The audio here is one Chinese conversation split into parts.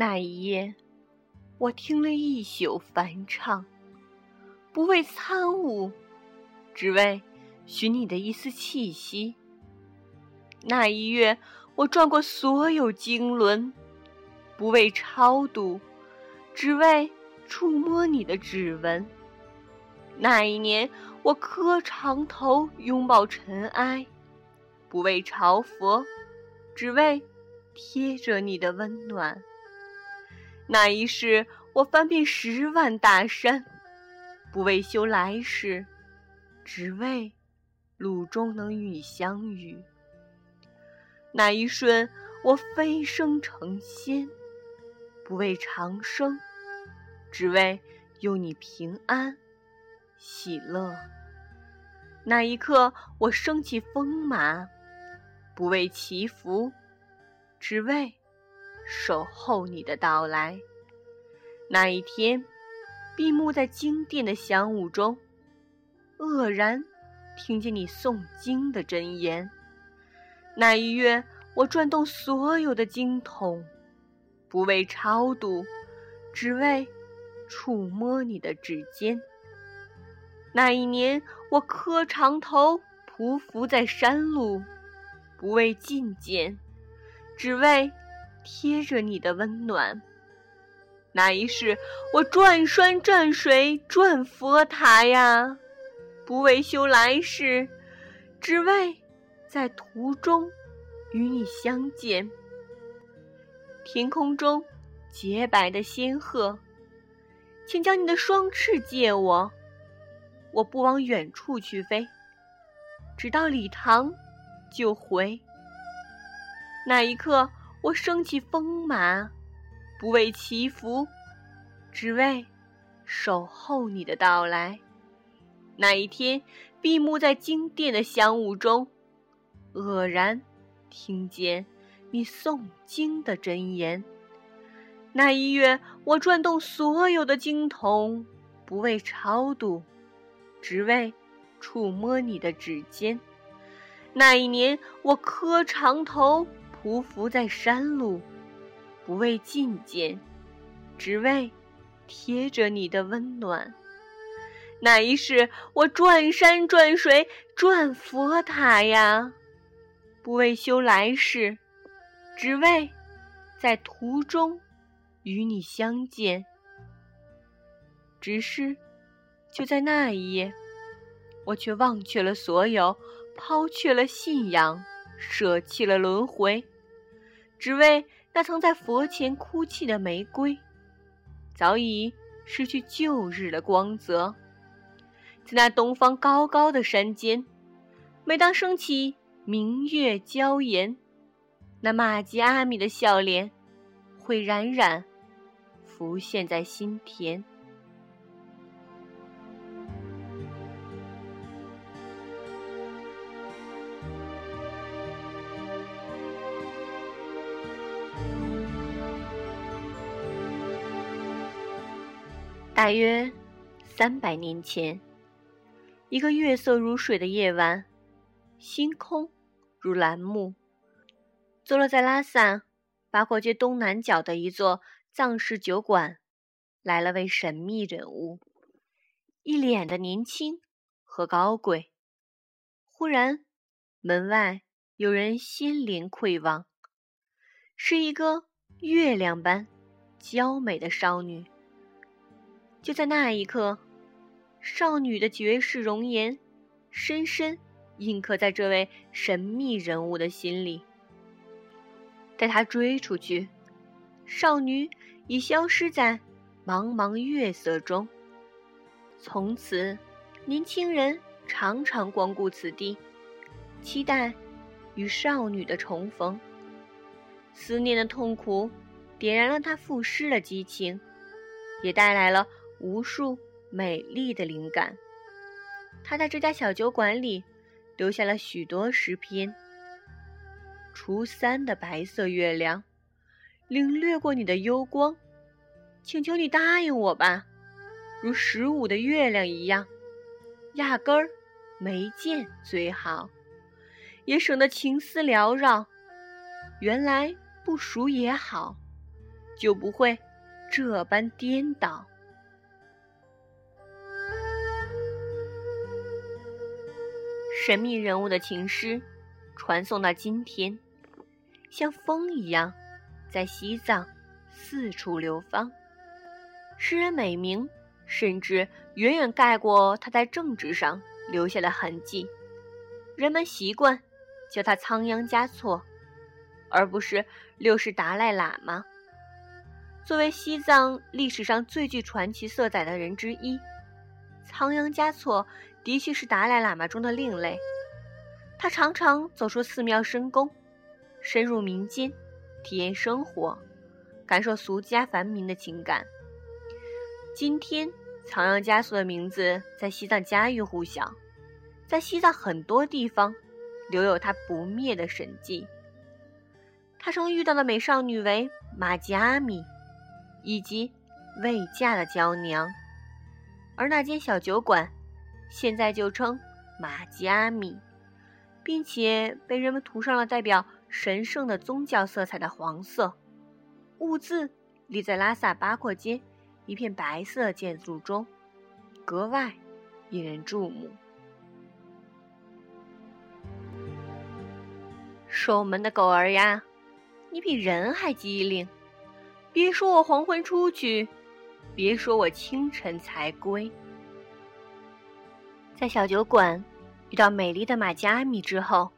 那一夜，我听了一宿梵唱，不为参悟，只为寻你的一丝气息。那一月，我转过所有经轮，不为超度，只为触摸你的指纹。那一年，我磕长头，拥抱尘埃，不为朝佛，只为贴着你的温暖。那一世，我翻遍十万大山，不为修来世，只为路中能与你相遇。那一瞬，我飞升成仙，不为长生，只为有你平安。喜乐。那一刻，我升起风马，不为祈福，只为守候你的到来。那一天，闭目在经殿的香雾中，愕然听见你诵经的真言。那一月，我转动所有的经筒，不为超度，只为触摸你的指尖。那一年，我磕长头，匍匐在山路，不为觐见，只为贴着你的温暖。那一世，我转山转水转佛塔呀，不为修来世，只为在途中与你相见。天空中洁白的仙鹤，请将你的双翅借我。我不往远处去飞，只到礼堂就回。那一刻，我升起风马，不为祈福，只为守候你的到来。那一天，闭目在经殿的香雾中，愕然听见你诵经的真言。那一月，我转动所有的经筒，不为超度。只为触摸你的指尖。那一年，我磕长头，匍匐在山路，不为觐见，只为贴着你的温暖。那一世，我转山转水转佛塔呀，不为修来世，只为在途中与你相见。只是。就在那一夜，我却忘却了所有，抛却了信仰，舍弃了轮回，只为那曾在佛前哭泣的玫瑰，早已失去旧日的光泽。在那东方高高的山间，每当升起明月娇颜，那玛吉阿米的笑脸，会冉冉浮现在心田。大约三百年前，一个月色如水的夜晚，星空如蓝幕。坐落在拉萨八廓街东南角的一座藏式酒馆，来了位神秘人物，一脸的年轻和高贵。忽然，门外有人心灵窥望，是一个月亮般娇美的少女。就在那一刻，少女的绝世容颜，深深印刻在这位神秘人物的心里。待他追出去，少女已消失在茫茫月色中。从此，年轻人常常光顾此地，期待与少女的重逢。思念的痛苦，点燃了他赋诗的激情，也带来了。无数美丽的灵感，他在这家小酒馆里留下了许多诗篇。初三的白色月亮，领略过你的幽光，请求你答应我吧，如十五的月亮一样，压根儿没见最好，也省得情思缭绕。原来不熟也好，就不会这般颠倒。神秘人物的情诗传送到今天，像风一样，在西藏四处流芳。诗人美名甚至远远盖过他在政治上留下的痕迹，人们习惯叫他仓央嘉措，而不是六世达赖喇嘛。作为西藏历史上最具传奇色彩的人之一，仓央嘉措。的确是达赖喇嘛中的另类，他常常走出寺庙深宫，深入民间，体验生活，感受俗家繁民的情感。今天，仓央嘉措的名字在西藏家喻户晓，在西藏很多地方留有他不灭的神迹。他曾遇到的美少女为玛吉阿米，以及未嫁的娇娘，而那间小酒馆。现在就称玛吉阿米，并且被人们涂上了代表神圣的宗教色彩的黄色。兀自立在拉萨八廓街一片白色建筑中，格外引人注目。守门的狗儿呀，你比人还机灵！别说我黄昏出去，别说我清晨才归。在小酒馆遇到美丽的玛吉阿米之后，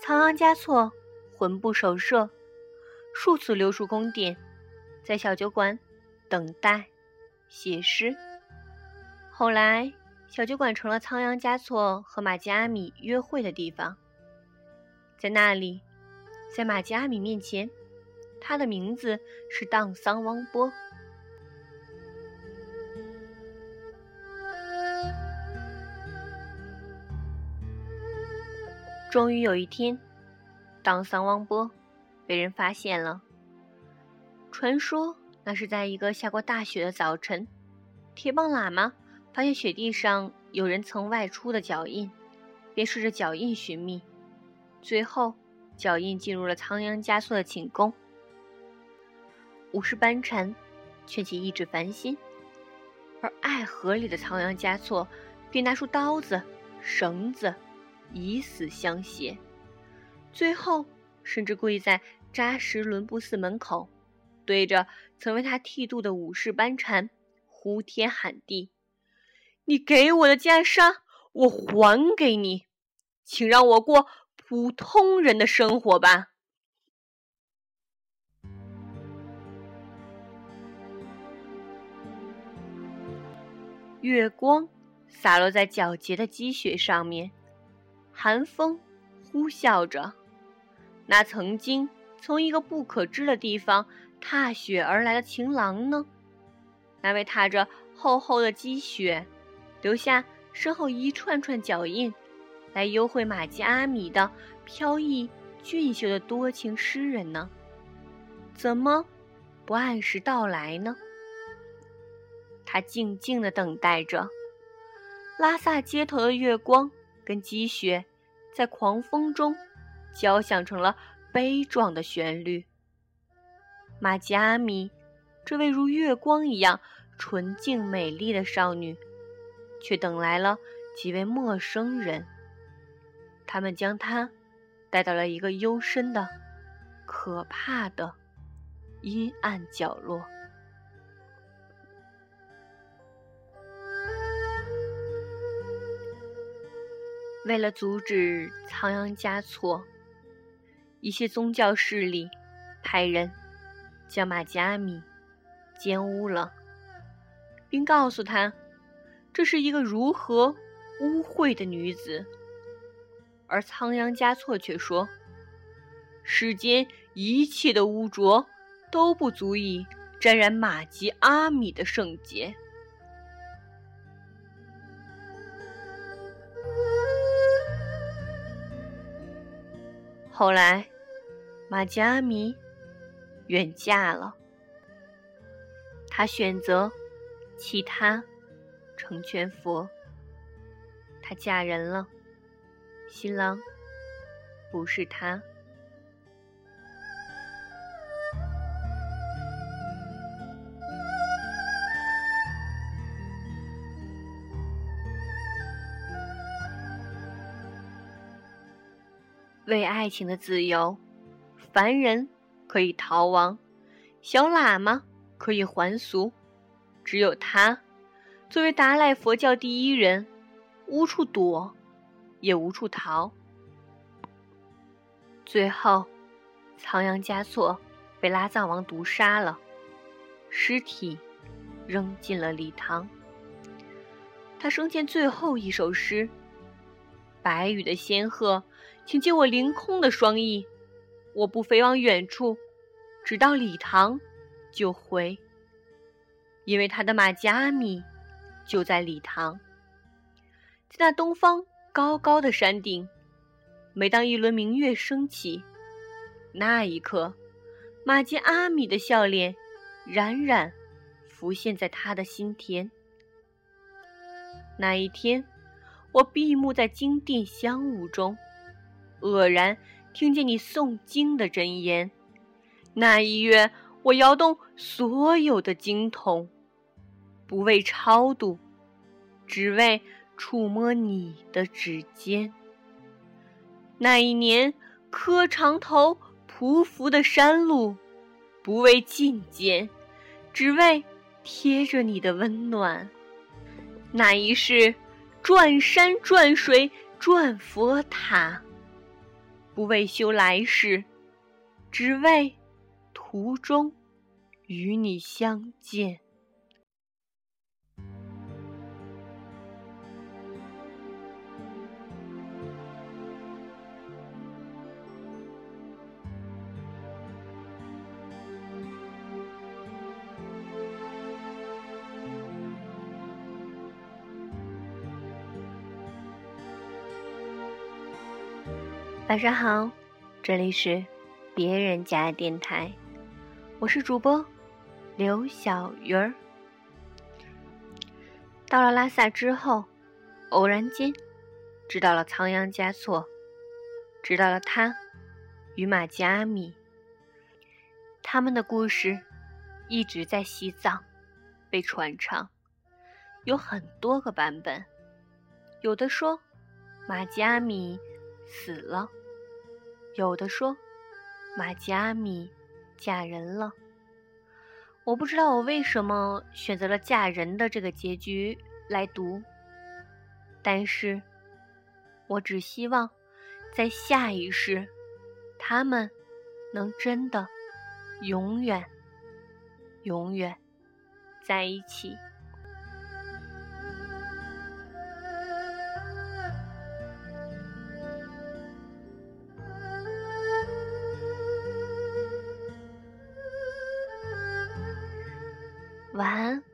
仓央嘉措魂不守舍，数次溜出宫殿，在小酒馆等待写诗。后来，小酒馆成了仓央嘉措和玛吉阿米约会的地方。在那里，在玛吉阿米面前，他的名字是荡桑汪波。终于有一天，当桑汪波被人发现了。传说那是在一个下过大雪的早晨，铁棒喇嘛发现雪地上有人曾外出的脚印，便顺着脚印寻觅，最后脚印进入了仓央嘉措的寝宫。武士班禅劝其抑制烦心，而爱河里的仓央嘉措便拿出刀子、绳子。以死相挟，最后甚至跪在扎什伦布寺门口，对着曾为他剃度的武士班禅呼天喊地：“你给我的袈裟，我还给你，请让我过普通人的生活吧。”月光洒落在皎洁的积雪上面。寒风呼啸着，那曾经从一个不可知的地方踏雪而来的情郎呢？那位踏着厚厚的积雪，留下身后一串串脚印，来幽会玛吉阿米的飘逸俊秀的多情诗人呢？怎么不按时到来呢？他静静地等待着，拉萨街头的月光跟积雪。在狂风中，交响成了悲壮的旋律。玛吉阿米，这位如月光一样纯净美丽的少女，却等来了几位陌生人。他们将她带到了一个幽深的、可怕的阴暗角落。为了阻止仓央嘉措，一些宗教势力派人将玛吉阿米奸污了，并告诉他这是一个如何污秽的女子。而仓央嘉措却说：“世间一切的污浊都不足以沾染玛吉阿米的圣洁。”后来，玛吉阿米远嫁了。她选择弃他成全佛。她嫁人了，新郎不是他。为爱情的自由，凡人可以逃亡，小喇嘛可以还俗，只有他，作为达赖佛教第一人，无处躲，也无处逃。最后，仓央嘉措被拉藏王毒杀了，尸体扔进了礼堂。他生前最后一首诗：“白羽的仙鹤。”请借我凌空的双翼，我不飞往远处，只到礼堂就回。因为他的马加米就在礼堂，在那东方高高的山顶。每当一轮明月升起，那一刻，马吉阿米的笑脸冉冉浮现在他的心田。那一天，我闭目在金殿香雾中。愕然听见你诵经的真言，那一月，我摇动所有的经筒，不为超度，只为触摸你的指尖。那一年，磕长头匍匐的山路，不为觐见，只为贴着你的温暖。那一世，转山转水转佛塔。不为修来世，只为途中与你相见。晚上好，这里是别人家电台，我是主播刘小鱼儿。到了拉萨之后，偶然间知道了仓央嘉措，知道了他与玛吉阿米，他们的故事一直在西藏被传唱，有很多个版本，有的说玛吉阿米死了。有的说，玛吉阿米嫁人了。我不知道我为什么选择了嫁人的这个结局来读，但是，我只希望在下一世，他们能真的永远、永远在一起。晚安。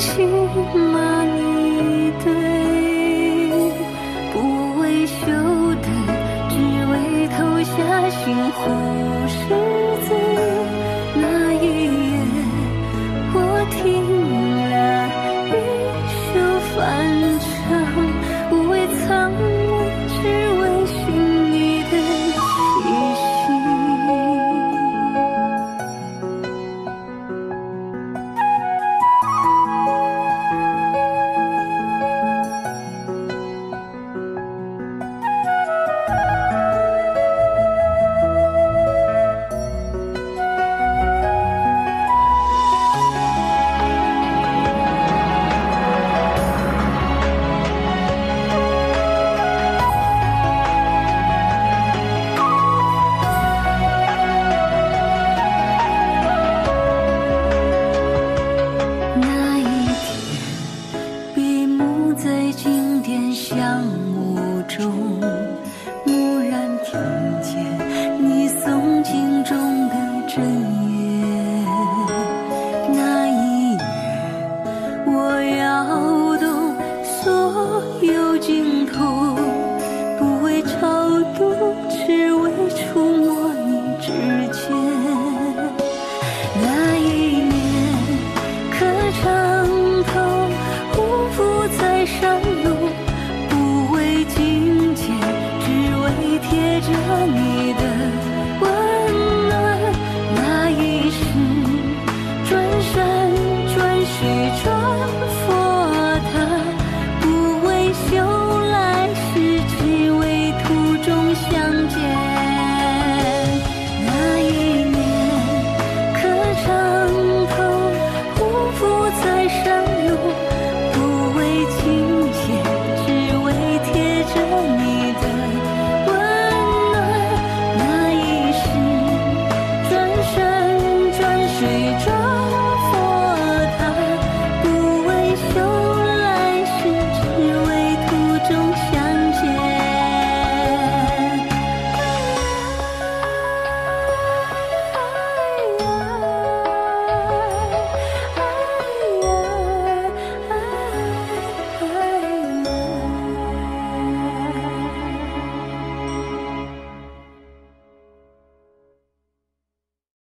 夜泪倾满你堆，不为修得，只为投下心湖间香雾中